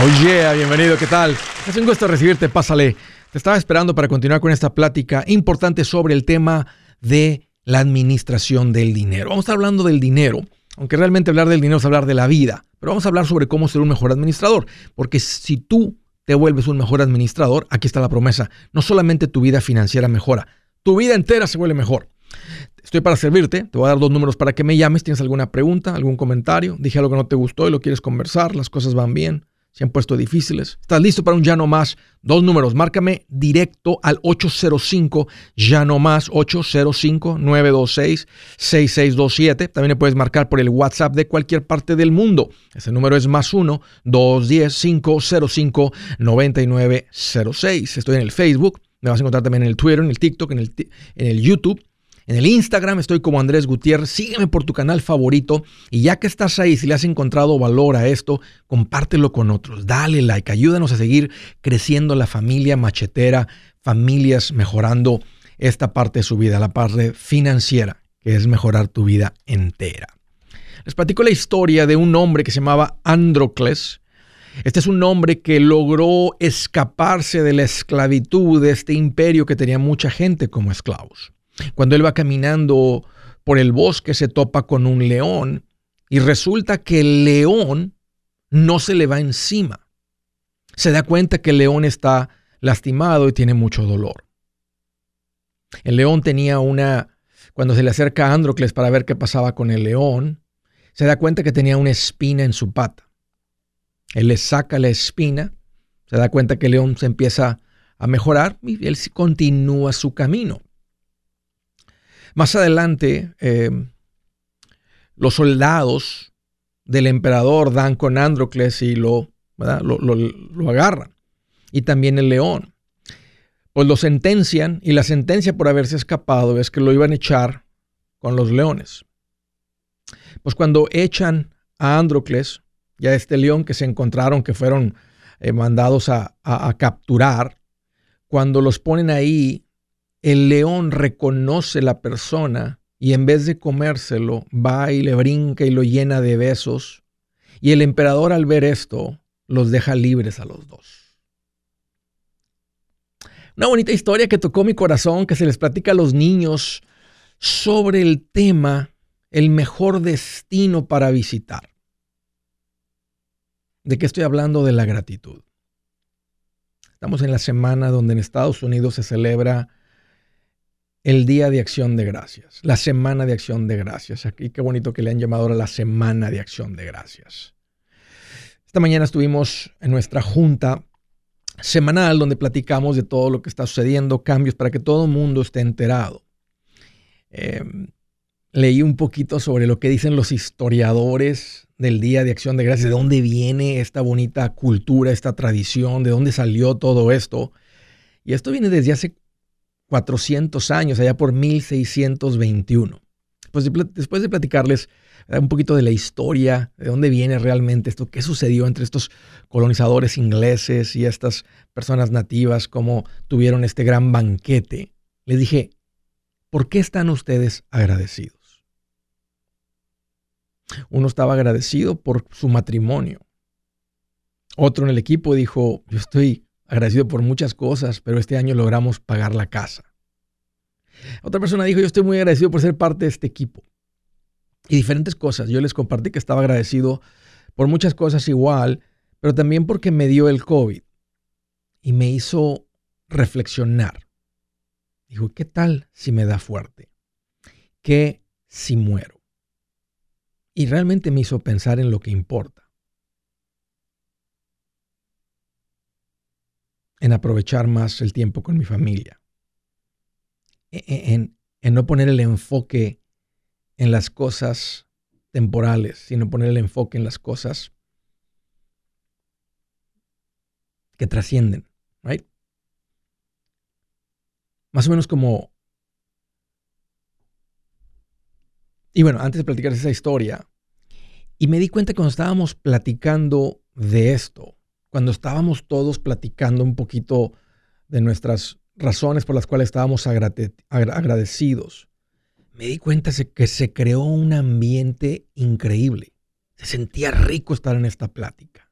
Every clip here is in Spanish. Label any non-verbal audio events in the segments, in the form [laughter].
Oye, bienvenido, ¿qué tal? Es un gusto recibirte, pásale. Te estaba esperando para continuar con esta plática importante sobre el tema de la administración del dinero. Vamos a estar hablando del dinero, aunque realmente hablar del dinero es hablar de la vida, pero vamos a hablar sobre cómo ser un mejor administrador, porque si tú te vuelves un mejor administrador, aquí está la promesa, no solamente tu vida financiera mejora, tu vida entera se vuelve mejor. Estoy para servirte, te voy a dar dos números para que me llames, tienes alguna pregunta, algún comentario, dije algo que no te gustó y lo quieres conversar, las cosas van bien se han puesto difíciles. ¿Estás listo para un ya no más? Dos números, márcame directo al 805 ya no más 805 926 6627. También le puedes marcar por el WhatsApp de cualquier parte del mundo. Ese número es más 1 210 505 9906. Estoy en el Facebook, me vas a encontrar también en el Twitter, en el TikTok, en el, en el YouTube en el Instagram estoy como Andrés Gutiérrez. Sígueme por tu canal favorito. Y ya que estás ahí, si le has encontrado valor a esto, compártelo con otros. Dale like. Ayúdanos a seguir creciendo la familia machetera, familias mejorando esta parte de su vida, la parte financiera, que es mejorar tu vida entera. Les platico la historia de un hombre que se llamaba Androcles. Este es un hombre que logró escaparse de la esclavitud de este imperio que tenía mucha gente como esclavos. Cuando él va caminando por el bosque se topa con un león y resulta que el león no se le va encima. Se da cuenta que el león está lastimado y tiene mucho dolor. El león tenía una, cuando se le acerca a Androcles para ver qué pasaba con el león, se da cuenta que tenía una espina en su pata. Él le saca la espina, se da cuenta que el león se empieza a mejorar y él continúa su camino. Más adelante, eh, los soldados del emperador dan con Androcles y lo, lo, lo, agarran. Y también el león. Pues lo sentencian y la sentencia por haberse escapado es que lo iban a echar con los leones. Pues cuando echan a Androcles, ya este león que se encontraron, que fueron eh, mandados a, a capturar, cuando los ponen ahí el león reconoce la persona y en vez de comérselo, va y le brinca y lo llena de besos. Y el emperador al ver esto, los deja libres a los dos. Una bonita historia que tocó mi corazón, que se les platica a los niños sobre el tema, el mejor destino para visitar. ¿De qué estoy hablando? De la gratitud. Estamos en la semana donde en Estados Unidos se celebra el Día de Acción de Gracias, la Semana de Acción de Gracias. Aquí qué bonito que le han llamado ahora la Semana de Acción de Gracias. Esta mañana estuvimos en nuestra junta semanal donde platicamos de todo lo que está sucediendo, cambios para que todo el mundo esté enterado. Em, leí un poquito sobre lo que dicen los historiadores del Día de Acción de Gracias, de dónde viene esta bonita cultura, esta tradición, de dónde salió todo esto. Y esto viene desde hace 400 años, allá por 1621. Pues después de platicarles eh, un poquito de la historia, de dónde viene realmente esto, qué sucedió entre estos colonizadores ingleses y estas personas nativas, cómo tuvieron este gran banquete, les dije, ¿por qué están ustedes agradecidos? Uno estaba agradecido por su matrimonio. Otro en el equipo dijo, yo estoy agradecido por muchas cosas, pero este año logramos pagar la casa. Otra persona dijo, yo estoy muy agradecido por ser parte de este equipo. Y diferentes cosas. Yo les compartí que estaba agradecido por muchas cosas igual, pero también porque me dio el COVID y me hizo reflexionar. Dijo, ¿qué tal si me da fuerte? ¿Qué si muero? Y realmente me hizo pensar en lo que importa. En aprovechar más el tiempo con mi familia, e, e, en, no poner el enfoque en las cosas temporales, sino poner el enfoque en las cosas que trascienden, right? Más o menos como... Y bueno, antes de platicar esa historia, y me di cuenta cuando estábamos platicando de esto, cuando estábamos todos platicando un poquito de nuestras razones por las cuales estábamos agradecidos, me di cuenta que se creó un ambiente increíble. Se sentía rico estar en esta plática.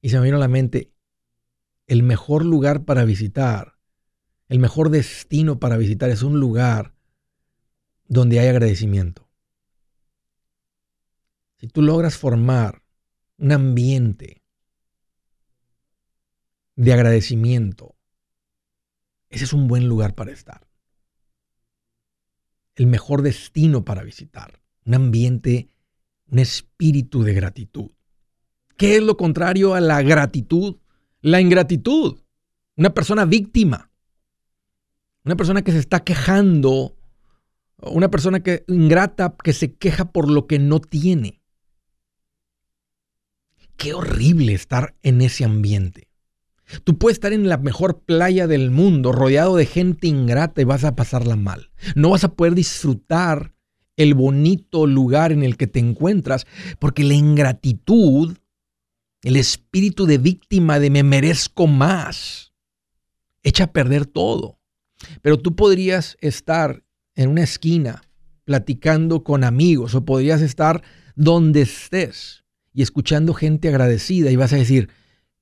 Y se me vino a la mente, el mejor lugar para visitar, el mejor destino para visitar es un lugar donde hay agradecimiento. Si tú logras formar un ambiente de agradecimiento, ese es un buen lugar para estar. El mejor destino para visitar. Un ambiente, un espíritu de gratitud. ¿Qué es lo contrario a la gratitud? La ingratitud. Una persona víctima. Una persona que se está quejando. Una persona que ingrata que se queja por lo que no tiene. Qué horrible estar en ese ambiente. Tú puedes estar en la mejor playa del mundo, rodeado de gente ingrata y vas a pasarla mal. No vas a poder disfrutar el bonito lugar en el que te encuentras, porque la ingratitud, el espíritu de víctima de me merezco más, echa a perder todo. Pero tú podrías estar en una esquina platicando con amigos o podrías estar donde estés y escuchando gente agradecida y vas a decir,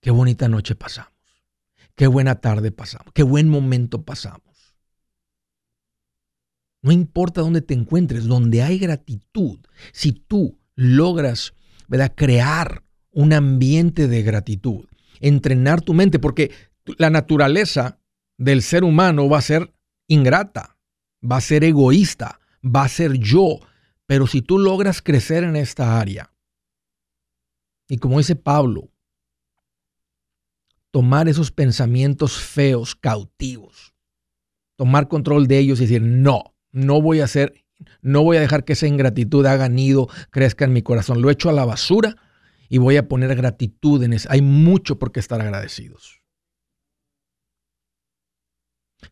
qué bonita noche pasamos. Qué buena tarde pasamos, qué buen momento pasamos. No importa dónde te encuentres, donde hay gratitud, si tú logras ¿verdad? crear un ambiente de gratitud, entrenar tu mente, porque la naturaleza del ser humano va a ser ingrata, va a ser egoísta, va a ser yo, pero si tú logras crecer en esta área, y como dice Pablo, tomar esos pensamientos feos, cautivos, tomar control de ellos y decir, no, no voy a hacer, no voy a dejar que esa ingratitud haga nido, crezca en mi corazón. Lo echo a la basura y voy a poner gratitud en eso. Hay mucho por qué estar agradecidos.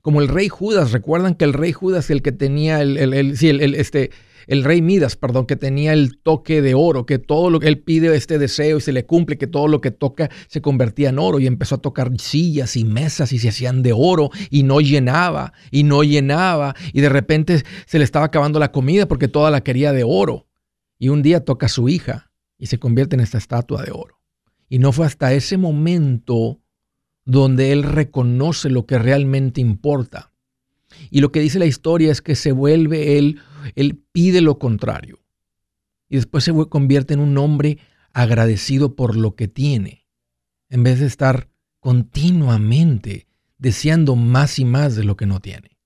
Como el rey Judas, recuerdan que el rey Judas, el que tenía el, el, el, sí, el este, el rey Midas, perdón, que tenía el toque de oro, que todo lo que él pide este deseo y se le cumple, que todo lo que toca se convertía en oro y empezó a tocar sillas y mesas y se hacían de oro y no llenaba y no llenaba y de repente se le estaba acabando la comida porque toda la quería de oro. Y un día toca a su hija y se convierte en esta estatua de oro. Y no fue hasta ese momento donde él reconoce lo que realmente importa. Y lo que dice la historia es que se vuelve él él pide lo contrario. Y después se convierte en un hombre agradecido por lo que tiene, en vez de estar continuamente deseando más y más de lo que no tiene.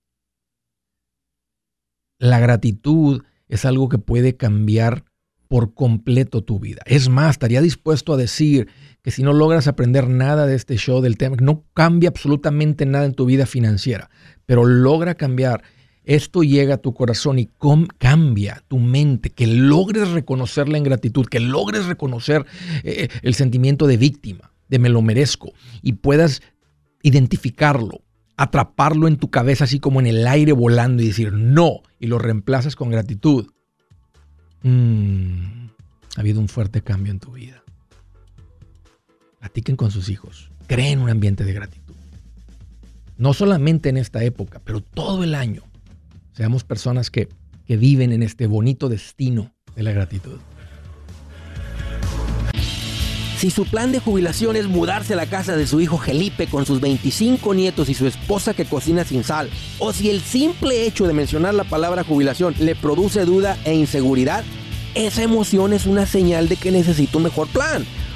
La gratitud es algo que puede cambiar por completo tu vida. Es más, estaría dispuesto a decir que si no logras aprender nada de este show del tema, no cambia absolutamente nada en tu vida financiera, pero logra cambiar esto llega a tu corazón y cambia tu mente, que logres reconocer la ingratitud, que logres reconocer eh, el sentimiento de víctima, de me lo merezco, y puedas identificarlo, atraparlo en tu cabeza así como en el aire volando y decir no, y lo reemplazas con gratitud. Mm, ha habido un fuerte cambio en tu vida. Platiquen con sus hijos, creen un ambiente de gratitud. No solamente en esta época, pero todo el año Seamos personas que, que viven en este bonito destino de la gratitud. Si su plan de jubilación es mudarse a la casa de su hijo Felipe con sus 25 nietos y su esposa que cocina sin sal, o si el simple hecho de mencionar la palabra jubilación le produce duda e inseguridad, esa emoción es una señal de que necesita un mejor plan.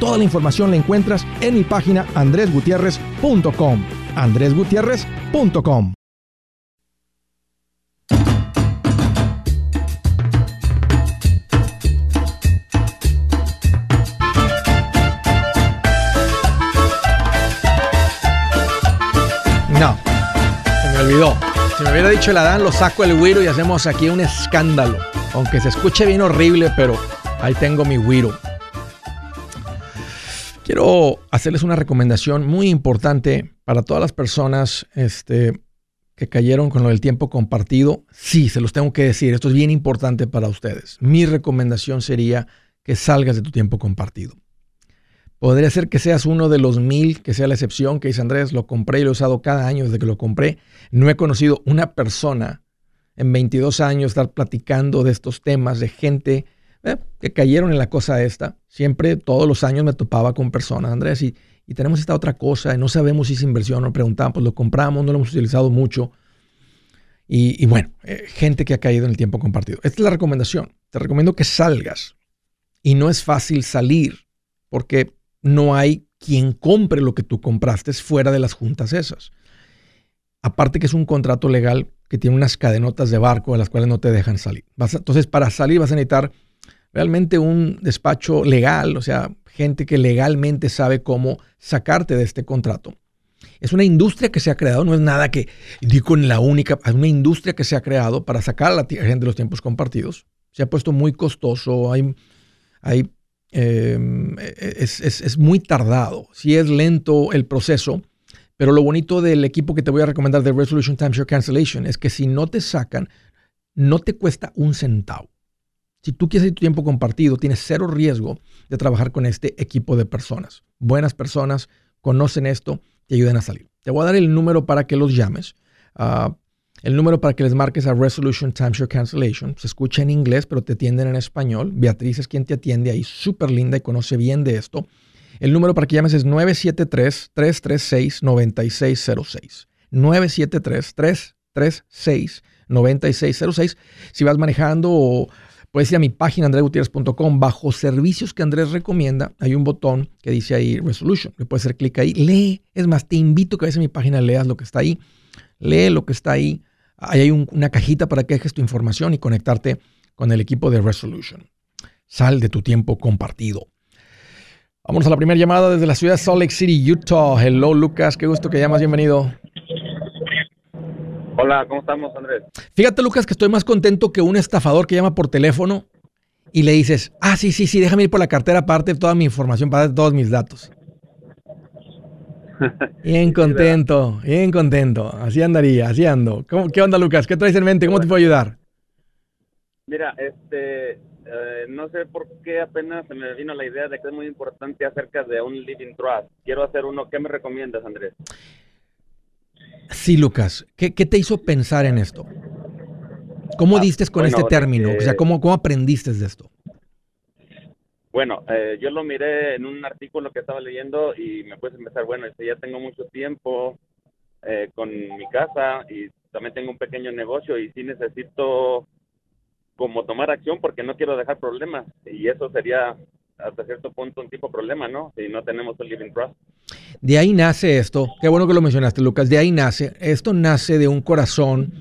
Toda la información la encuentras en mi página andresgutierrez.com. andresgutierrez.com. No, se me olvidó. Si me hubiera dicho el Adán, lo saco el Wiro y hacemos aquí un escándalo. Aunque se escuche bien horrible, pero ahí tengo mi Wiro. Quiero hacerles una recomendación muy importante para todas las personas este, que cayeron con lo del tiempo compartido. Sí, se los tengo que decir, esto es bien importante para ustedes. Mi recomendación sería que salgas de tu tiempo compartido. Podría ser que seas uno de los mil, que sea la excepción, que dice Andrés, lo compré y lo he usado cada año desde que lo compré. No he conocido una persona en 22 años estar platicando de estos temas, de gente eh, que cayeron en la cosa esta. Siempre, todos los años me topaba con personas, Andrés, y, tenemos esta otra cosa, y no sabemos si es inversión, nos preguntamos, pues lo compramos, no lo hemos utilizado mucho. Y, bueno, eh, gente que ha caído en el tiempo compartido. Esta es la recomendación. Te recomiendo que salgas. Y no es fácil salir porque no hay quien compre lo que tú compraste fuera de las juntas esas. Aparte que es un contrato legal que tiene unas cadenotas de barco a las cuales no te dejan salir. entonces, para salir vas a necesitar realmente un despacho legal, o sea, gente que legalmente sabe cómo sacarte de este contrato. Es una industria que se ha creado, no es nada que digo en la única, es una industria que se ha creado para sacar a la gente de los tiempos compartidos. Se ha puesto muy costoso, hay, hay, em, es, es muy tardado, sí es lento el proceso, pero lo bonito del equipo que te voy a recomendar de Resolution Timeshare Cancellation es que si no te sacan, no te cuesta un centavo. Si tú quieres tu tiempo compartido, tienes cero riesgo de trabajar con este equipo de personas. Buenas personas, conocen esto, te ayudan a salir. Te voy a dar el número para que los llames. Ah, el número para que les marques a Resolution Timeshare Cancellation. Se escucha en inglés, pero te atienden en español. Beatriz es quien te atiende ahí, súper linda y conoce bien de esto. El número para que llames es 973-336-9606. 973-336-9606. Si vas manejando o Puedes ir a mi página andresgutierrez.com. Bajo servicios que Andrés recomienda, hay un botón que dice ahí Resolution. Le puedes hacer clic ahí. Lee. Es más, te invito a que vayas a mi página, leas lo que está ahí. Lee lo que está ahí. Ahí hay una cajita para que dejes tu información y conectarte con el equipo de Resolution. Sal de tu tiempo compartido. Vamos a la primera llamada desde la ciudad de Salt Lake City, Utah. Hello, Lucas. Qué gusto que llamas. Bienvenido. Hola, ¿cómo estamos, Andrés? Fíjate, Lucas, que estoy más contento que un estafador que llama por teléfono y le dices, ah, sí, sí, sí, déjame ir por la cartera aparte de toda mi información, para todos mis datos. [laughs] Bien contento, bien contento. Así andaría, así ando. ¿Qué onda, Lucas? ¿Qué traes en mente? ¿Cómo te puedo ayudar? Mira, este, eh, no sé por qué apenas se me vino la idea de que es muy importante acerca de un living trust. Quiero hacer uno. ¿Qué me recomiendas, Andrés? Sí, Lucas. ¿Qué, te hizo pensar en esto? ¿Cómo ah, diste con este término? o sea, ¿cómo, ¿cómo aprendiste de esto? Bueno, eh, yo lo miré en un artículo que estaba leyendo y me puse a empezar, bueno, este, ya tengo mucho tiempo eh, con mi casa y también tengo un pequeño negocio y sí necesito como tomar acción porque no quiero dejar problemas y eso sería hasta cierto punto un tipo de problema, ¿no? Si no tenemos un living trust. De ahí nace esto, qué bueno que lo mencionaste, Lucas, de ahí nace, esto nace de un corazón,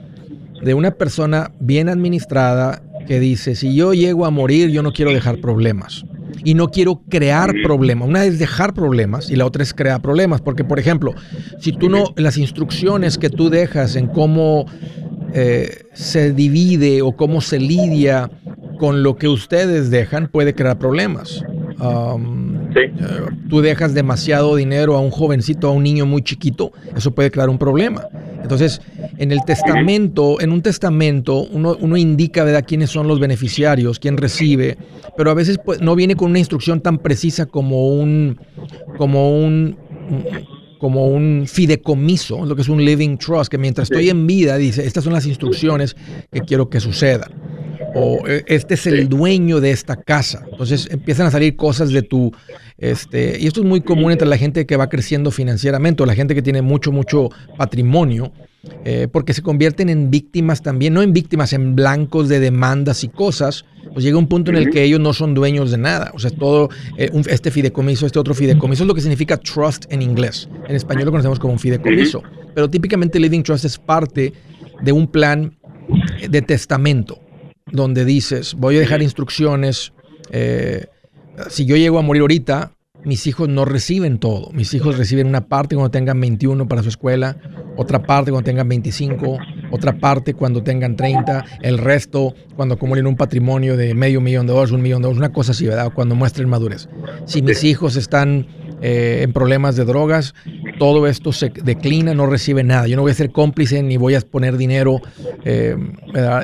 de una persona bien administrada que dice, si yo llego a morir, yo no quiero dejar problemas. Y no quiero crear problemas. Una es dejar problemas y la otra es crear problemas. Porque, por ejemplo, si tú no, las instrucciones que tú dejas en cómo eh, se divide o cómo se lidia con lo que ustedes dejan puede crear problemas. Eh, tú dejas demasiado dinero a un jovencito, a un niño muy chiquito, eso puede crear un problema. Entonces, en el testamento, en un testamento, uno, uno indica ¿verdad? quiénes son los beneficiarios, quién recibe, pero a veces pues, no viene con una instrucción tan precisa como un, como un, como un fideicomiso, lo que es un living trust, que mientras estoy en vida dice, estas son las instrucciones que quiero que sucedan o eh, este es el dueño de esta casa. Entonces empiezan a salir cosas de tu, este, y esto es muy común entre la gente que va creciendo financieramente o la gente que tiene mucho, mucho patrimonio, eh, porque se convierten en víctimas también, no en víctimas, en blancos de demandas y cosas. Pues llega un punto en el que ellos no son dueños de nada. O sea, todo eh, este fideicomiso, este otro fideicomiso es lo que significa trust en inglés. En español lo conocemos como un fideicomiso. Pero típicamente Living Trust es parte de un plan de testamento donde dices, voy a dejar instrucciones, eh, si yo llego a morir ahorita, mis hijos no reciben todo. Mis hijos reciben una parte cuando tengan 21 para su escuela, otra parte cuando tengan 25, otra parte cuando tengan 30, el resto cuando acumulen un patrimonio de medio millón de dólares, un millón de dólares, una cosa así, ¿verdad? Cuando muestren madurez. Si mis hijos están eh, en problemas de drogas, todo esto se declina, no recibe nada. Yo no voy a ser cómplice ni voy a poner dinero eh,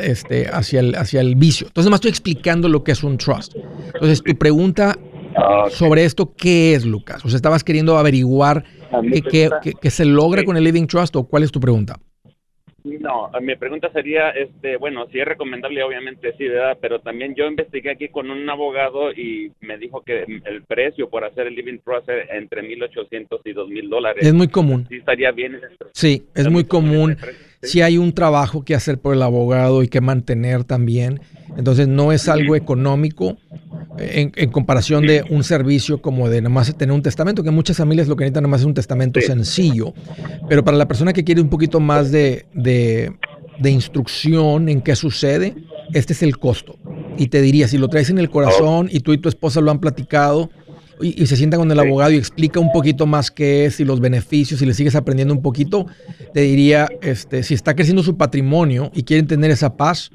este, hacia, el, hacia el vicio. Entonces, más estoy explicando lo que es un trust. Entonces, tu pregunta sobre esto, ¿qué es, Lucas? O sea, ¿estabas queriendo averiguar qué, se logra con el Living Trust o cuál es tu pregunta? No, mi pregunta sería, este, bueno, si es recomendable, obviamente sí, ¿verdad? Pero también yo investigué aquí con un abogado y me dijo que el precio por hacer el living trust es entre 1.800 y 2.000 dólares. Es muy común. Sí, estaría bien. Sí, es muy común. Si hay un trabajo que hacer por el abogado y que mantener también. Entonces no es algo económico en, comparación de un servicio como de nomás tener un testamento, que muchas familias lo que necesitan nomás es un testamento sencillo. Pero para la persona que quiere un poquito más de, de, instrucción en qué sucede, este es el costo. Y te diría, si lo traes en el corazón y tú y tu esposa lo han platicado, y, se sienta con el abogado y explica un poquito más qué es y los beneficios y le sigues aprendiendo un poquito, te diría, este, si está creciendo su patrimonio y quieren tener esa paz,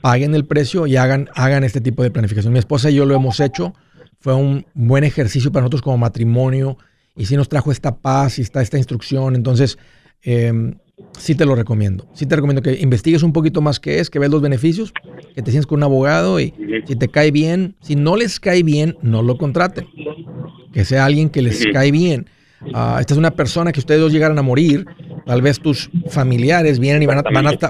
paguen el precio y hagan, hagan este tipo de planificación. Mi esposa y yo lo hemos hecho. Fue un buen ejercicio para nosotros como matrimonio y sí nos trajo esta paz y está esta instrucción. Entonces, eh, sí te lo recomiendo. Sí te recomiendo que investigues un poquito más qué es, que veas los beneficios, que te sientes con un abogado y si te cae bien, si no les cae bien, no lo contraten. Que sea alguien que les cae bien. Ah, esta es una persona que ustedes dos llegaran a morir, tal vez tus familiares vienen y van a,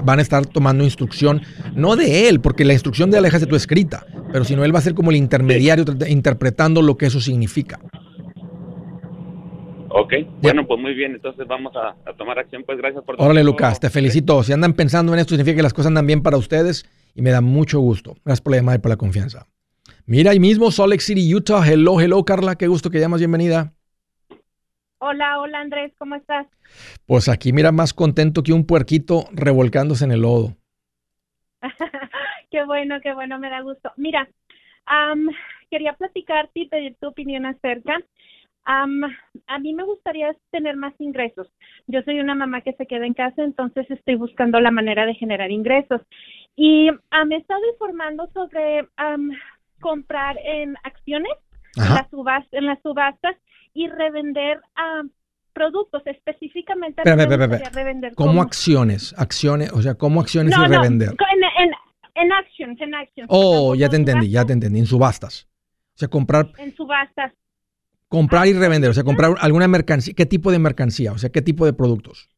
van a, estar tomando instrucción, no de él, porque la instrucción de alejas de tu escrita, pero sino él va a ser como el intermediario interpretando lo que eso significa. Ok, bueno, pues muy bien, entonces vamos a, tomar acción, pues gracias por... Órale, Lucas, te felicito. Si andan pensando en esto, significa que las cosas andan bien para ustedes y me da mucho gusto. Gracias por la llamada y por la confianza. Mira, ahí mismo, Salt Lake City, Utah. Hello, hello, Carla, qué gusto que llamas, bienvenida. Hola, hola Andrés, ¿cómo estás? Pues aquí mira más contento que un puerquito revolcándose en el lodo. [laughs] qué bueno, qué bueno, me da gusto. Mira, quería platicarte y pedir tu opinión acerca. a mí me gustaría tener más ingresos. Yo soy una mamá que se queda en casa, entonces estoy buscando la manera de generar ingresos. Y me he estado informando sobre comprar en acciones, en las, subastas, en las subastas y revender a productos específicamente. revender ¿Cómo acciones? Acciones, o sea, ¿cómo acciones y revender? En, en, actions, en actions. Oh, ya te entendí, ya te entendí, en subastas. O sea, comprar. En subastas. Comprar y ah, revender, o sea, comprar alguna mercancía. ¿Qué tipo de mercancía? O sea, ¿qué tipo de productos?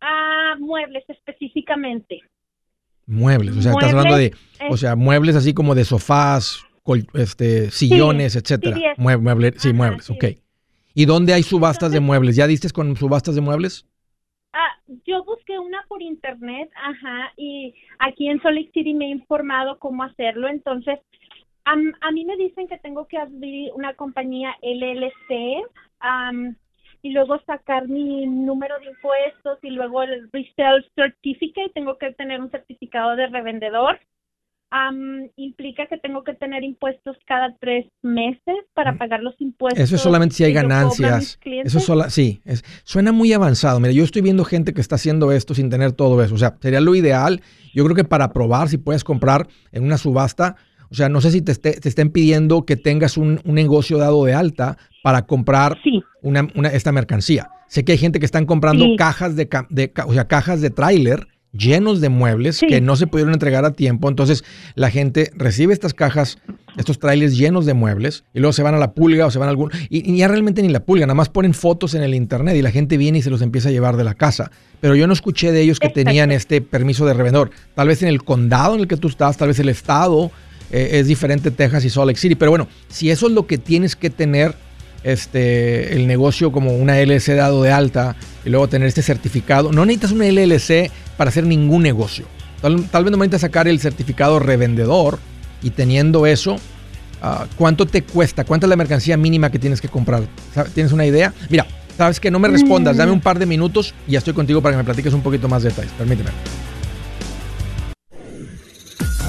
Ah, muebles específicamente. Muebles, o sea, estás hablando de, o sea, muebles así como de sofás, este, sillones, etcétera. muebles, sí, muebles, ok. ¿Y dónde hay subastas de muebles? ¿Ya diste con subastas de muebles? Ah, yo busqué una por internet, ajá, y aquí en Salt City me he informado cómo hacerlo. Entonces, a, mí me dicen que tengo que abrir una compañía LLC y luego sacar mi número de impuestos y luego el resale certificate. Tengo que tener un certificado de revendedor implica que tengo que tener impuestos cada tres meses para mm. pagar los impuestos. Eso es solamente si hay ganancias. Eso sola, sí, es, suena muy avanzado. Mira, yo estoy viendo gente que está haciendo esto sin tener todo eso. O sea, sería lo ideal. Yo creo que para probar si puedes comprar en una subasta, o sea, no sé si te, te estén pidiendo que tengas un, negocio dado de alta para comprar una, esta mercancía. Sé que hay gente que están comprando cajas de, de, o sea, cajas de tráiler llenos de muebles que no se pudieron entregar a tiempo. Entonces la gente recibe estas cajas, estos trailers llenos de muebles y luego se van a la pulga o se van a algún... Y, ya realmente ni la pulga, nada más ponen fotos en el internet y la gente viene y se los empieza a llevar de la casa. Pero yo no escuché de ellos que tenían este permiso de revendedor. Tal vez en el condado en el que tú estás, tal vez el estado eh, es diferente Texas y Salt Lake City. Pero bueno, si eso es lo que tienes que tener este, el negocio como una LLC dado de alta y luego tener este certificado. No necesitas una LLC para hacer ningún negocio. Tal, vez no necesitas sacar el certificado revendedor y teniendo eso, ah, ¿cuánto te cuesta? ¿Cuánta es la mercancía mínima que tienes que comprar? ¿Tienes una idea? Mira, sabes que no me respondas, dame un par de minutos y ya estoy contigo para que me platiques un poquito más de detalles. Permíteme.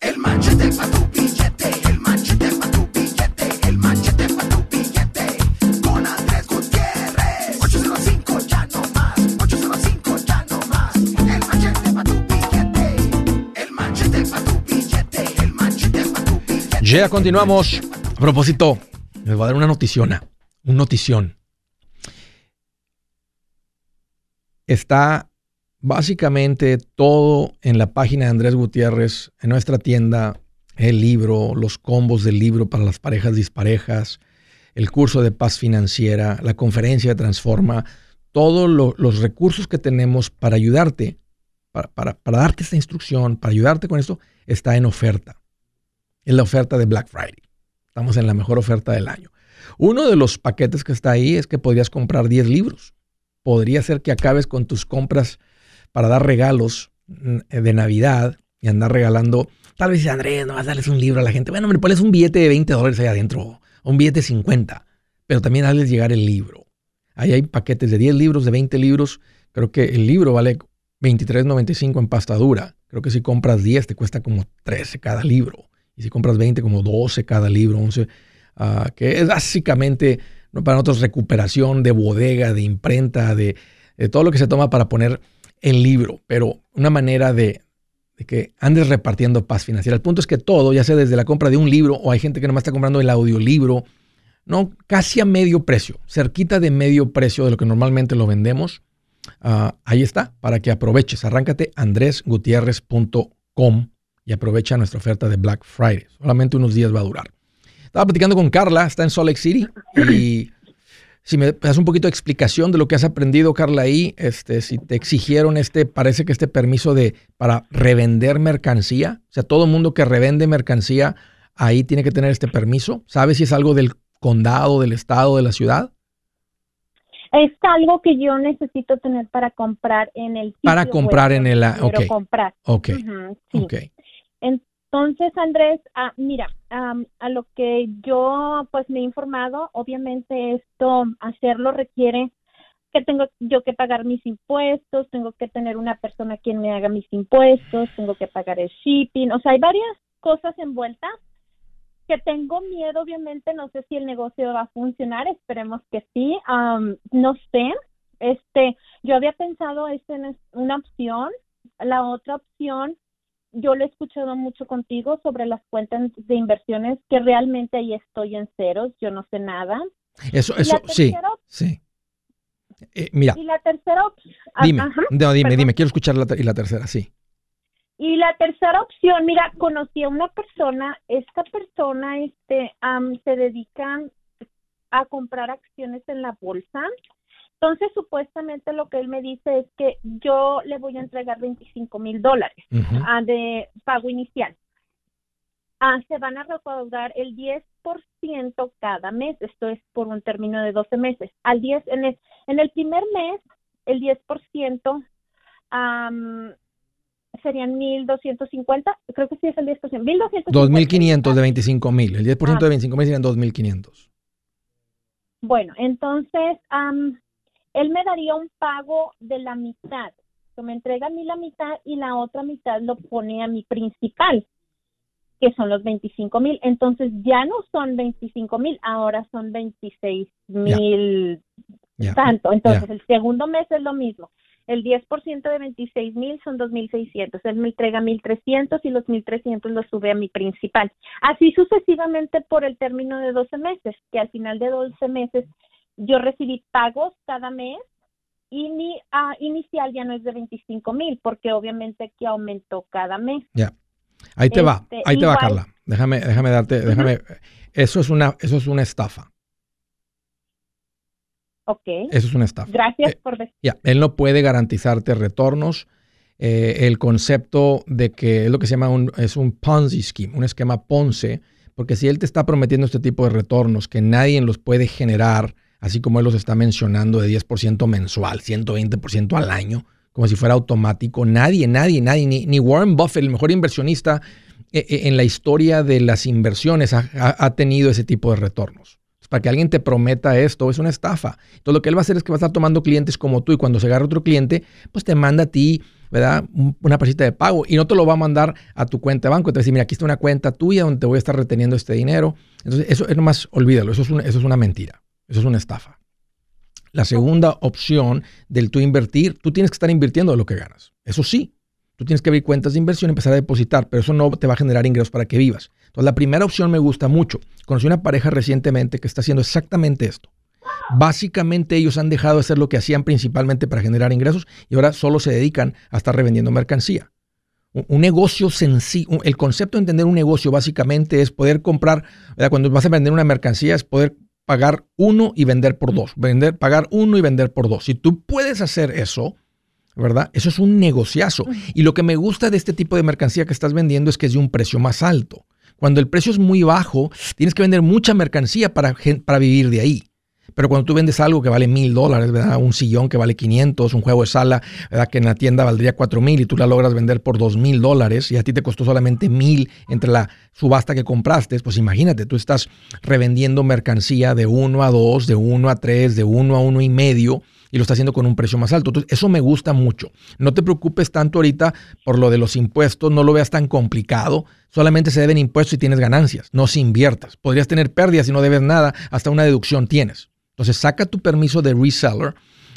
El manchete para tu billete, el manchete para tu billete, el manchete para tu billete. Con Andrés Gutiérrez. 805 ya no más, 805 ya no más. El manchete para tu billete, el manchete para tu billete, el manchete para tu billete. Ya continuamos. A propósito, les voy a dar una noticiona, un notición. Está básicamente todo en la página de Andrés Gutiérrez, en nuestra tienda, el libro, los combos del libro para las parejas disparejas, el curso de paz financiera, la conferencia de Transforma, todos los recursos que tenemos para ayudarte, para, para, darte esta instrucción, para ayudarte con esto, está en oferta. Es la oferta de Black Friday. Estamos en la mejor oferta del año. Uno de los paquetes que está ahí es que podrías comprar 10 libros. Podría ser que acabes con tus compras para dar regalos mm, de Navidad y andar regalando. Tal vez Andrés, no vas a darles un libro a la gente. Bueno, me pones un billete de 20 dólares ahí adentro, un billete de 50, pero también hazles llegar el libro. Ahí hay paquetes de 10 libros, de 20 libros. Creo que el libro vale 23.95 en pasta dura. Creo que si compras 10 te cuesta como 13 cada libro. Y si compras 20, como 12 cada libro, 11. Ah, que es básicamente para nosotros recuperación de bodega, de imprenta, de todo lo que se toma para poner el libro, pero una manera de, que andes repartiendo paz financiera. El punto es que todo, ya sea desde la compra de un libro o hay gente que nomás está comprando el audiolibro, no, casi a medio precio, cerquita de medio precio de lo que normalmente lo vendemos. Ah, ahí está, para que aproveches. Arráncate andresgutierrez.com y aprovecha nuestra oferta de Black Friday. Solamente unos días va a durar. Estaba platicando con Carla, está en Salt Lake City y si me das un poquito de explicación de lo que has aprendido, Carla, ahí, este, si te exigieron este, parece que este permiso de para revender mercancía, o sea, todo mundo que revende mercancía ahí tiene que tener este permiso. ¿Sabes si es algo del condado, del estado, de la ciudad? Es algo que yo necesito tener para comprar en el sitio Para comprar en el... Ok. comprar. Ok. Ok. Entonces, Andrés, ah, mira, a lo que yo pues me he informado, obviamente esto hacerlo requiere que tengo yo que pagar mis impuestos, tengo que tener una persona quien me haga mis impuestos, tengo que pagar el shipping, o sea, hay varias cosas envueltas que tengo miedo, obviamente, no sé si el negocio va a funcionar, esperemos que sí, no sé, este, yo había pensado esta en una opción, la otra opción yo le he escuchado mucho contigo sobre las cuentas de inversiones que realmente ahí estoy en ceros, yo no sé nada. Eso, eso, sí, sí. Eh, mira. Y la tercera opción. Dime, dime, dime, quiero escuchar la, y la tercera, sí. Y la tercera opción, mira, conocí a una persona, esta persona este, se dedica a comprar acciones en la bolsa Entonces, supuestamente lo que él me dice es que yo le voy a entregar 25 mil dólares ah, de pago inicial. Ah, se van a recaudar el 10% cada mes, esto es por un término de 12 meses. Al 10, en, el, en el primer mes, el 10% um, serían 1.250, creo que sí es el 10%, 1.250. 2.500 de 25.000, el 10% de 25.000 serían 2.500. Bueno, entonces, él me daría un pago de la mitad. me entrega a mí la mitad y la otra mitad lo pone a mi principal, que son los 25 mil. Entonces ya no son 25 mil, ahora son 26 mil tanto. Entonces el segundo mes es lo mismo. El 10% de 26 mil son 2.600. Él me entrega 1.300 y los 1.300 los sube a mi principal. Así sucesivamente por el término de 12 meses, que al final de 12 meses yo recibí pagos cada mes y mi uh, inicial ya no es de 25 mil porque obviamente aquí aumentó cada mes. Ya. Ahí te va, este, ahí te va Carla. Déjame déjame darte déjame eso es una eso es una estafa. Ok. Eso es una estafa. Gracias eh, por decir. Ya, él no puede garantizarte retornos. Eh, el concepto de que es lo que se llama un, es un Ponzi scheme, un esquema Ponce, porque si él te está prometiendo este tipo de retornos que nadie los puede generar, así como él los está mencionando de 10% mensual, 120% al año, como si fuera automático. Nadie, nadie, nadie, ni, Warren Buffett, el mejor inversionista eh, eh, en la historia de las inversiones, ha, tenido ese tipo de retornos. Para que alguien te prometa esto, es una estafa. Entonces lo que él va a hacer es que va a estar tomando clientes como tú y cuando se agarra otro cliente, pues te manda a ti, ¿verdad? Una pasita de pago y no te lo va a mandar a tu cuenta de banco. Te va a decir, mira, aquí está una cuenta tuya donde te voy a estar reteniendo este dinero. Entonces eso es nomás, olvídalo, eso es eso es una mentira. Eso es una estafa. La segunda opción del tú invertir, tú tienes que estar invirtiendo de lo que ganas. Eso sí, tú tienes que abrir cuentas de inversión y empezar a depositar, pero eso no te va a generar ingresos para que vivas. Entonces, la primera opción me gusta mucho. Conocí una pareja recientemente que está haciendo exactamente esto. Básicamente ellos han dejado de hacer lo que hacían principalmente para generar ingresos y ahora solo se dedican a estar revendiendo mercancía. Un, negocio sencillo, el concepto de entender un negocio básicamente es poder comprar, cuando vas a vender una mercancía es poder pagar uno y vender por dos, vender, pagar uno y vender por dos. Si tú puedes hacer eso, ¿verdad? Eso es un negociazo. Y lo que me gusta de este tipo de mercancía que estás vendiendo es que es de un precio más alto. Cuando el precio es muy bajo, tienes que vender mucha mercancía para, para vivir de ahí. Pero cuando tú vendes algo que vale mil dólares, ¿verdad? Un sillón que vale 500, un juego de sala, ¿verdad? Que en la tienda valdría cuatro mil y tú la logras vender por dos mil dólares y a ti te costó solamente mil entre la subasta que compraste, pues imagínate, tú estás revendiendo mercancía de uno a dos, de uno a tres, de uno a uno y medio y lo estás haciendo con un precio más alto. Entonces, eso me gusta mucho. No te preocupes tanto ahorita por lo de los impuestos, no lo veas tan complicado. Solamente se deben impuestos si tienes ganancias, no si inviertas. Podrías tener pérdidas si no debes nada, hasta una deducción tienes. Entonces saca tu permiso de reseller.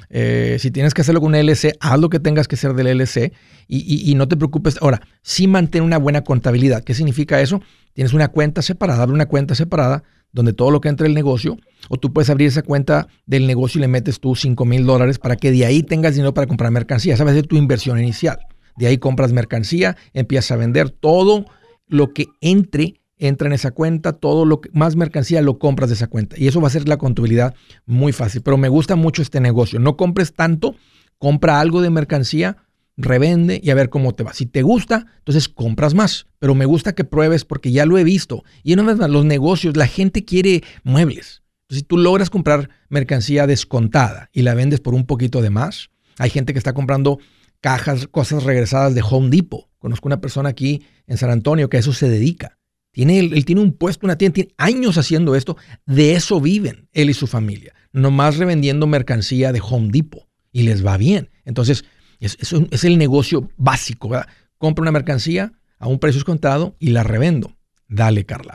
Eh, si tienes que hacerlo con un LLC, haz lo que tengas que hacer del LLC y, no te preocupes. Ahora, sí mantén una buena contabilidad. ¿Qué significa eso? Tienes una cuenta separada, abre una cuenta separada donde todo lo que entra el negocio, o tú puedes abrir esa cuenta del negocio y le metes tú 5 mil dólares para que de ahí tengas dinero para comprar mercancía. Sabes de tu inversión inicial. De ahí compras mercancía, empiezas a vender todo lo que entre entra en esa cuenta, todo lo que más mercancía lo compras de esa cuenta. Y eso va a ser la contabilidad muy fácil. Pero me gusta mucho este negocio. No compres tanto, compra algo de mercancía, revende y a ver cómo te va. Si te gusta, entonces compras más. Pero me gusta que pruebes porque ya lo he visto. Y una vez más, los negocios, la gente quiere muebles. si tú logras comprar mercancía descontada y la vendes por un poquito de más, hay gente que está comprando cajas, cosas regresadas de Home Depot. Conozco una persona aquí en San Antonio que a eso se dedica. Tiene, él, tiene un puesto, una tienda, tiene años haciendo esto. De eso viven él y su familia. Nomás revendiendo mercancía de Home Depot. Y les va bien. Entonces, es, es, el negocio básico. ¿verdad? Compro una mercancía a un precio descontado y la revendo. Dale, Carla.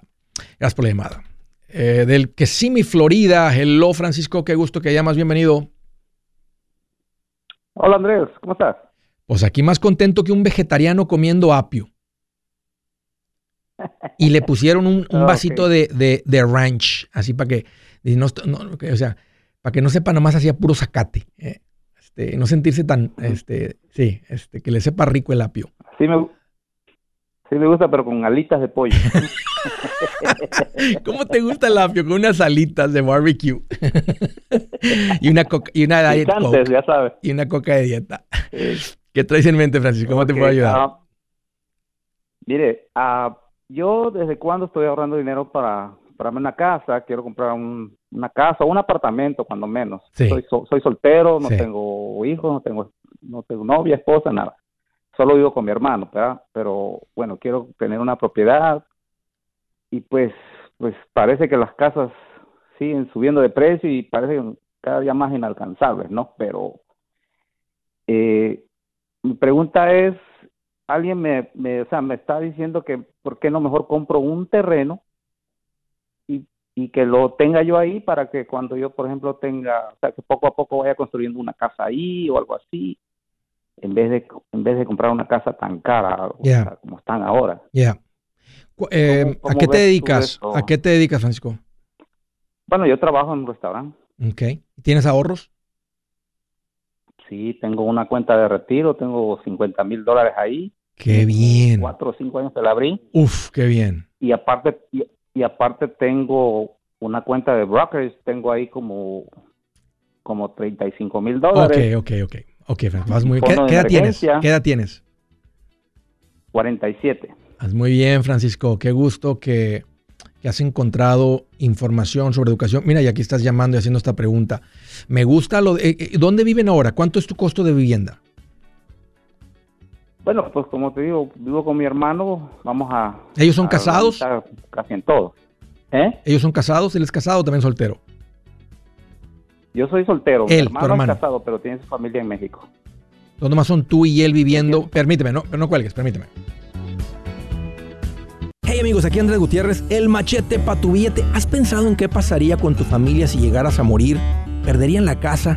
Gracias por la llamada. Eh, del Kissimmee, Florida. Hello, Francisco. Qué gusto que llamas. Bienvenido. Hola, Andrés. ¿Cómo estás? Pues aquí más contento que un vegetariano comiendo apio y le pusieron un, [laughs] vasito de, de, ranch, así para que, no, o sea, para que no sepa nomás hacía puro zacate. Eh, este, no sentirse tan, este, sí, este, que le sepa rico el apio. Sí me, sí me gusta, pero con alitas de pollo. [laughs] ¿Cómo te gusta el apio? Con unas alitas de barbecue. [laughs] y una coca, y una diet ya sabes. Y una coca de dieta. ¿Qué traes en mente, Francisco? ¿Cómo te puedo ayudar? Ah, mire, uh, yo desde cuando estoy ahorrando dinero para comprarme una casa, quiero comprar una casa un apartamento, cuando menos. Soy, soy soltero, no tengo hijos, no tengo, no tengo novia, esposa, nada. Solo vivo con mi hermano, ¿verdad? Pero bueno, quiero tener una propiedad y pues, pues parece que las casas siguen subiendo de precio y parecen cada día más inalcanzables, ¿no? Pero eh, mi pregunta es, alguien me, me, o sea, me está diciendo que por qué no mejor compro un terreno y, y que lo tenga yo ahí para que cuando yo, por ejemplo, tenga, o sea, que poco a poco vaya construyendo una casa ahí o algo así, en vez de, en vez de comprar una casa tan cara como están ahora. Ya. Eh, ¿A qué te dedicas? ¿A qué te dedicas, Francisco? Bueno, yo trabajo en un restaurante. Ok. ¿Tienes ahorros? Sí, tengo una cuenta de retiro, tengo 50 mil dólares ahí. Qué bien. Cuatro o cinco años que la abrí. Uf, qué bien. Y aparte, y, aparte tengo una cuenta de brokers, tengo ahí como, como 35 mil dólares. Ok, ok, ok. Ok, vas muy ¿Qué, ¿Qué edad tienes? ¿Qué edad tienes? 47. Vas muy bien, Francisco. Qué gusto que, que has encontrado información sobre educación. Mira, y aquí estás llamando y haciendo esta pregunta. Me gusta lo de, eh, eh, ¿Dónde viven ahora? ¿Cuánto es tu costo de vivienda? Bueno, pues como te digo, vivo con mi hermano, vamos a... ¿Ellos son casados? Casi en todo. ¿Eh? ¿Ellos son casados? ¿Él es casado o también soltero? Yo soy soltero, mi hermano, es casado, pero tiene su familia en México. ¿Dónde más son tú y él viviendo? Permíteme, no, pero no cuelgues, permíteme. Hey amigos, aquí Andrés Gutiérrez, el machete para tu billete. ¿Has pensado en qué pasaría con tu familia si llegaras a morir? ¿Perderían la casa?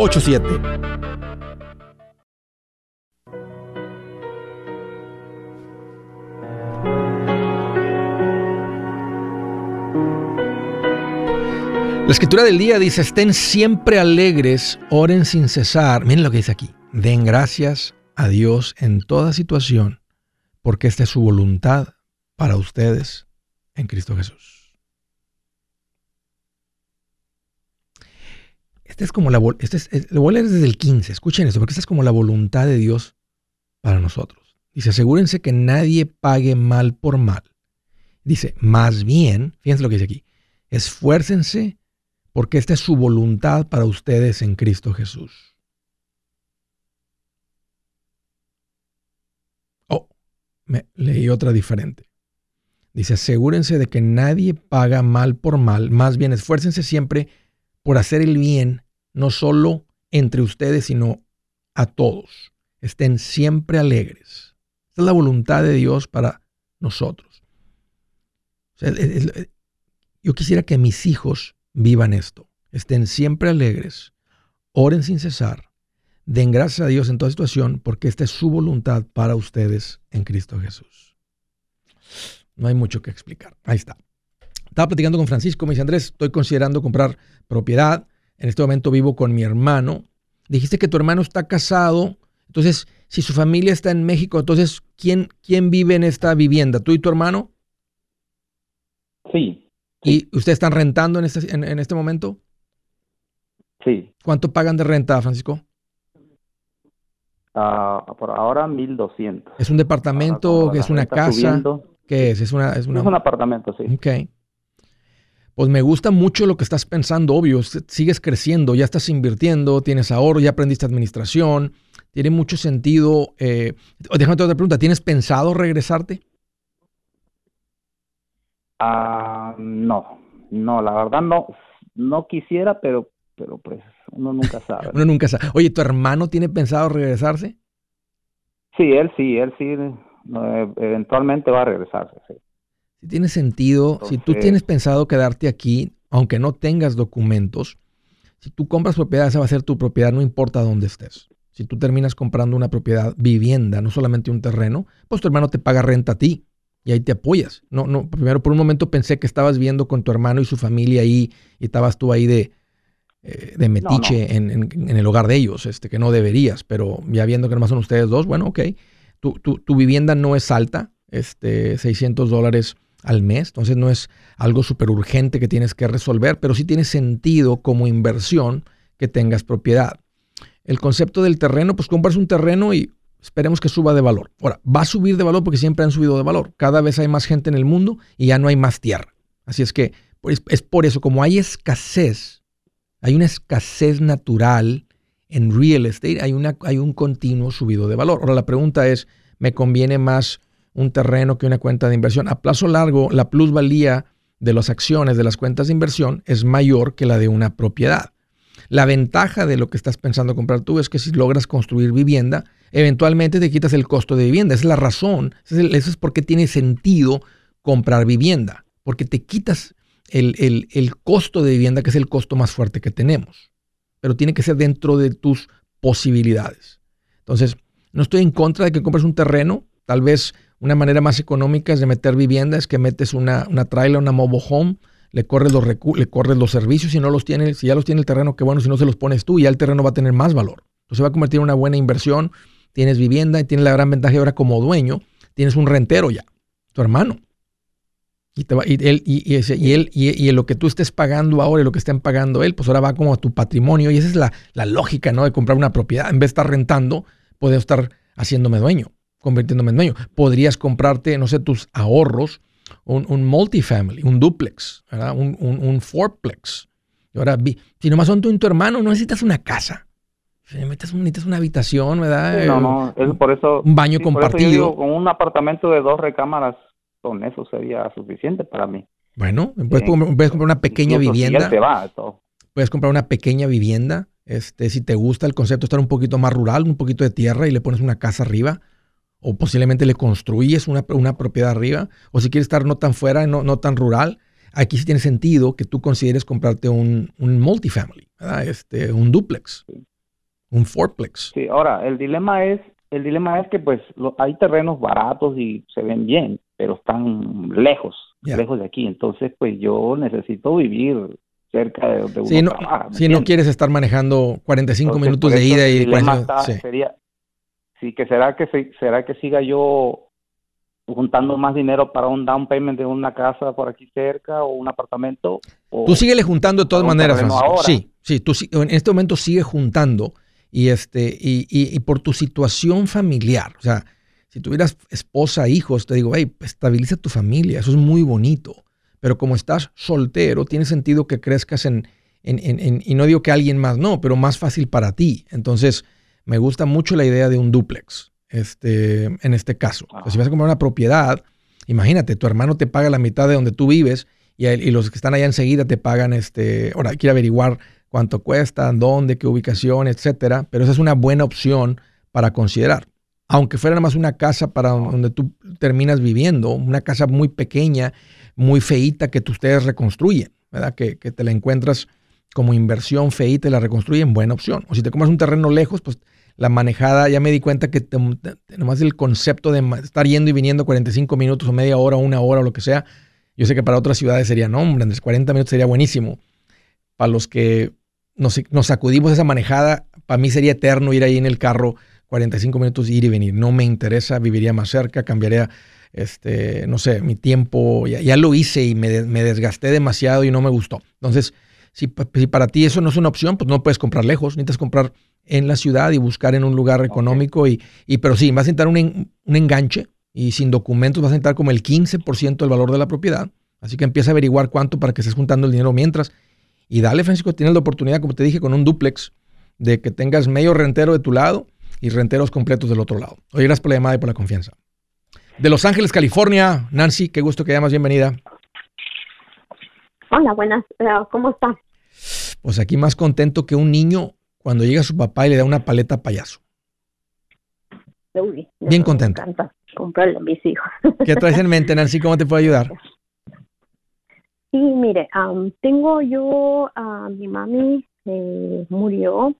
844-748-8887 La escritura del día dice, estén siempre alegres, oren sin cesar. Miren lo que dice aquí. Den gracias a Dios en toda situación, porque esta es su voluntad para ustedes en Cristo Jesús. Este es como la este es, lo voy a leer desde el 15. Escuchen esto, porque esta es como la voluntad de Dios para nosotros. Dice, asegúrense que nadie pague mal por mal. Dice, más bien, fíjense lo que dice aquí, esfuércense porque esta es su voluntad para ustedes en Cristo Jesús. Oh, me leí otra diferente. Dice, asegúrense de que nadie paga mal por mal, más bien esfuércense siempre por hacer el bien, no solo entre ustedes, sino a todos. Estén siempre alegres. Esta es la voluntad de Dios para nosotros. yo quisiera que mis hijos vivan esto. Estén siempre alegres, oren sin cesar, den gracias a Dios en toda situación, porque esta es su voluntad para ustedes en Cristo Jesús. No hay mucho que explicar. Ahí está. Estaba platicando con Francisco, me dice Andrés, estoy considerando comprar propiedad. En este momento vivo con mi hermano. Dijiste que tu hermano está casado. Entonces, si su familia está en México, entonces, ¿quién, quién vive en esta vivienda? ¿Tú y tu hermano? Sí. ¿Y ustedes están rentando en este, en, este momento? Sí. ¿Cuánto pagan de renta, Francisco? Uh, por ahora 1200. ¿Es un departamento? ¿Es una casa? ¿Qué es? Es, una, es, un apartamento, sí. Ok. Pues me gusta mucho lo que estás pensando, obvio, sigues creciendo, ya estás invirtiendo, tienes ahorro, ya aprendiste administración, tiene mucho sentido. Eh, déjame otra pregunta, ¿tienes pensado regresarte? Ah, no, no, la verdad no, no quisiera, pero, pero pues uno nunca [laughs] sabe. uno nunca sabe. Oye, ¿tu hermano tiene pensado regresarse? Sí, él sí, él sí, eventualmente va a regresarse, sí. Si tiene sentido, si tú tienes pensado quedarte aquí, aunque no tengas documentos, si tú compras propiedad, esa va a ser tu propiedad, no importa dónde estés. Si tú terminas comprando una propiedad, vivienda, no solamente un terreno, pues tu hermano te paga renta a ti y ahí te apoyas. No, no, primero por un momento pensé que estabas viendo con tu hermano y su familia ahí y estabas tú ahí de, eh, de metiche En, el hogar de ellos, este, que no deberías, pero ya viendo que nomás son ustedes dos, bueno, ok, tu, tu, tu vivienda no es alta, este, 600 dólares al mes, entonces no es algo súper urgente que tienes que resolver, pero sí tiene sentido como inversión que tengas propiedad. El concepto del terreno, pues compras un terreno y esperemos que suba de valor. Ahora, va a subir de valor porque siempre han subido de valor. Cada vez hay más gente en el mundo y ya no hay más tierra. Así es que pues, es por eso, como hay escasez, hay una escasez natural en real estate, hay, una, hay un continuo subido de valor. Ahora la pregunta es, ¿me conviene más un terreno que una cuenta de inversión? A plazo largo, la plusvalía de las acciones de las cuentas de inversión es mayor que la de una propiedad. La ventaja de lo que estás pensando comprar tú es que si logras construir vivienda, eventualmente te quitas el costo de vivienda. Esa es la razón. Eso es, por qué tiene sentido comprar vivienda. Porque te quitas el, el, costo de vivienda, que es el costo más fuerte que tenemos. Pero tiene que ser dentro de tus posibilidades. Entonces, no estoy en contra de que compres un terreno. Tal vez una manera más económica de meter vivienda, es que metes una, una trailer, una mobile home, le corres los le corres los servicios, si no los tiene, si ya los tiene el terreno, qué bueno, si no se los pones tú, ya el terreno va a tener más valor. Entonces va a convertir en una buena inversión, tienes vivienda y tienes la gran ventaja ahora como dueño, tienes un rentero ya, tu hermano. Y, te va, y, él, y, y, él, y, lo que tú estés pagando ahora y lo que estén pagando él, pues ahora va como a tu patrimonio. Y esa es la, la lógica, ¿no? De comprar una propiedad. En vez de estar rentando, puedes estar haciéndome dueño convirtiéndome en dueño. Podrías comprarte, no sé, tus ahorros, un, un multifamily, un duplex, ¿verdad? Un, un, fourplex. Y ahora, si nomás son tú y tu hermano, no necesitas una casa. Si necesitas una habitación, ¿verdad? no, no, es por eso. Un baño compartido. con un apartamento de dos recámaras, con eso sería suficiente para mí. Bueno, puedes, comprar una pequeña vivienda. Puedes comprar una pequeña vivienda. Este, si te gusta el concepto estar un poquito más rural, un poquito de tierra y le pones una casa arriba, o posiblemente le construyes una, una, propiedad arriba, o si quieres estar no tan fuera, no, no tan rural, aquí sí tiene sentido que tú consideres comprarte un, un multifamily, Este, un duplex, un fourplex. Sí, ahora, el dilema es, el dilema es que pues hay terrenos baratos y se ven bien, pero están lejos, lejos de aquí, entonces pues yo necesito vivir cerca de, de sí, no, si no quieres estar manejando 45 minutos de ida y 40, sería sí que será que será que siga yo juntando más dinero para un down payment de una casa por aquí cerca o un apartamento. tú síguele juntando de todas maneras, Sí, sí, tú en este momento sigue juntando y este y, y, por tu situación familiar, o sea, si tuvieras esposa, hijos, te digo, hey, estabiliza tu familia, eso es muy bonito. Pero como estás soltero, tiene sentido que crezcas en, en, en y no digo que alguien más no, pero más fácil para ti. Entonces, me gusta mucho la idea de un duplex, este, en este caso. si vas a comprar una propiedad, imagínate, tu hermano te paga la mitad de donde tú vives y, los que están allá enseguida te pagan, este, ahora quiere averiguar cuánto cuesta, dónde, qué ubicación, etcétera, pero esa es una buena opción para considerar. Aunque fuera nada más una casa para donde tú terminas viviendo, una casa muy pequeña, muy feita que ustedes reconstruyen, ¿verdad? Que, que te la encuentras como inversión feita y la reconstruyen, buena opción. O si te compras un terreno lejos, pues la manejada, ya me di cuenta que nomás el concepto de estar yendo y viniendo 45 minutos o media hora, una hora o lo que sea, yo sé que para otras ciudades sería, no, hombre, 40 minutos sería buenísimo. Para los que nos, nos sacudimos esa manejada, para mí sería eterno ir ahí en el carro 45 minutos, ir y venir. No me interesa, viviría más cerca, cambiaría, este, no sé, mi tiempo, ya, lo hice y me, me desgasté demasiado y no me gustó. Entonces, si, para ti eso no es una opción, pues no puedes comprar lejos, necesitas comprar en la ciudad y buscar en un lugar económico. Y, y, pero sí, vas a necesitar un, un, enganche y sin documentos vas a necesitar como el 15% del valor de la propiedad. Así que empieza a averiguar cuánto para que estés juntando el dinero mientras. Y dale, Francisco, tienes la oportunidad, como te dije, con un duplex, de que tengas medio rentero de tu lado y renteros completos del otro lado. Oye, gracias por la llamada y por la confianza. De Los Ángeles, California, Nancy, qué gusto que llamas, bienvenida. Hola, buenas, eh, ¿cómo está? Pues aquí más contento que un niño cuando llega su papá y le da una paleta payaso. Bien contento. Me encanta comprarle a mis hijos. ¿Qué traes en mente, Nancy? ¿Cómo te puedo ayudar? Sí, mire, tengo yo a mi mami eh, murió.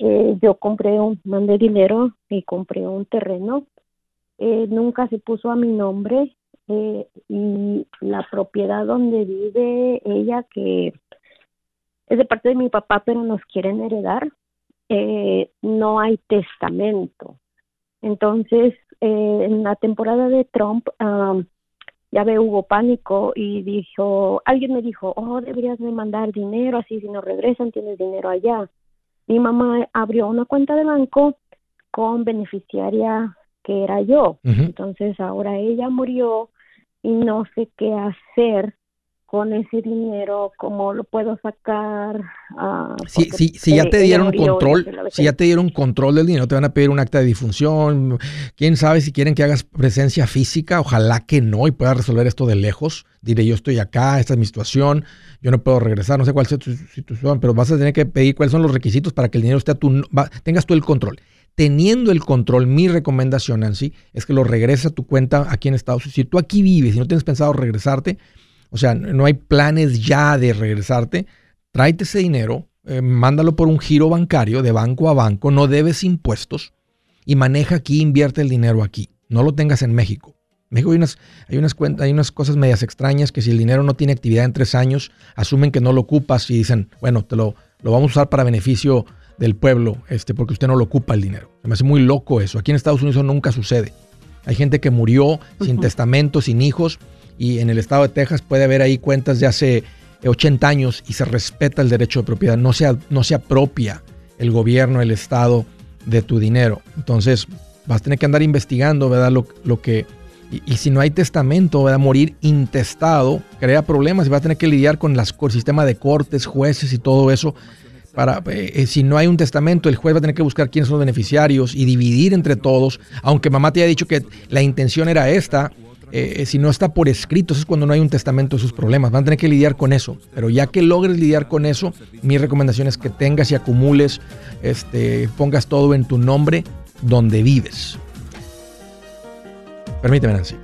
Eh, yo compré un, mandé dinero y compré un terreno. Eh, nunca se puso a mi nombre eh, y la propiedad donde vive ella, que es de parte de mi papá, pero nos quieren heredar, eh, no hay testamento. Entonces, eh, en la temporada de Trump, ya ve, hubo pánico y dijo, alguien me dijo, oh, deberías de mandar dinero, así si no regresan tienes dinero allá. Mi mamá abrió una cuenta de banco con beneficiaria que era yo. Entonces ahora ella murió y no sé qué hacer con ese dinero, cómo lo puedo sacar. Uh, si, si, ya te dieron control, si ya te dieron control del dinero, te van a pedir un acta de difunción. Quién sabe si quieren que hagas presencia física, ojalá que no y puedas resolver esto de lejos. Diré, yo estoy acá, esta es mi situación, yo no puedo regresar, no sé cuál sea tu situación, pero vas a tener que pedir cuáles son los requisitos para que el dinero esté a tu, tengas tú el control teniendo el control, mi recomendación, Nancy, es que lo regreses a tu cuenta aquí en Estados Unidos. Si tú aquí vives y no tienes pensado regresarte, o sea, no hay planes ya de regresarte, tráete ese dinero, eh, mándalo por un giro bancario de banco a banco, no debes impuestos y maneja aquí, invierte el dinero aquí. No lo tengas en México. En México hay unas, hay unas, cuentas, hay unas cosas medias extrañas que si el dinero no tiene actividad en tres años, asumen que no lo ocupas y dicen, bueno, te lo, lo vamos a usar para beneficio del pueblo, este, porque usted no lo ocupa el dinero. Me hace muy loco eso. Aquí en Estados Unidos eso nunca sucede. Hay gente que murió sin testamento, sin hijos, y en el estado de Texas puede haber ahí cuentas de hace 80 años y se respeta el derecho de propiedad. No se, no se apropia el gobierno, el estado de tu dinero. Entonces vas a tener que andar investigando, ¿verdad? Lo, lo que... Y, si no hay testamento, ¿verdad? Morir intestado crea problemas y vas a tener que lidiar con, las, con el sistema de cortes, jueces y todo eso para, eh, eh, si no hay un testamento, el juez va a tener que buscar quiénes son los beneficiarios y dividir entre todos. Aunque mamá te haya dicho que la intención era esta, eh, si no está por escrito, eso es cuando no hay un testamento, esos problemas. Van a tener que lidiar con eso. Pero ya que logres lidiar con eso, mi recomendación es que tengas y acumules, este, pongas todo en tu nombre donde vives. Permíteme, Nancy.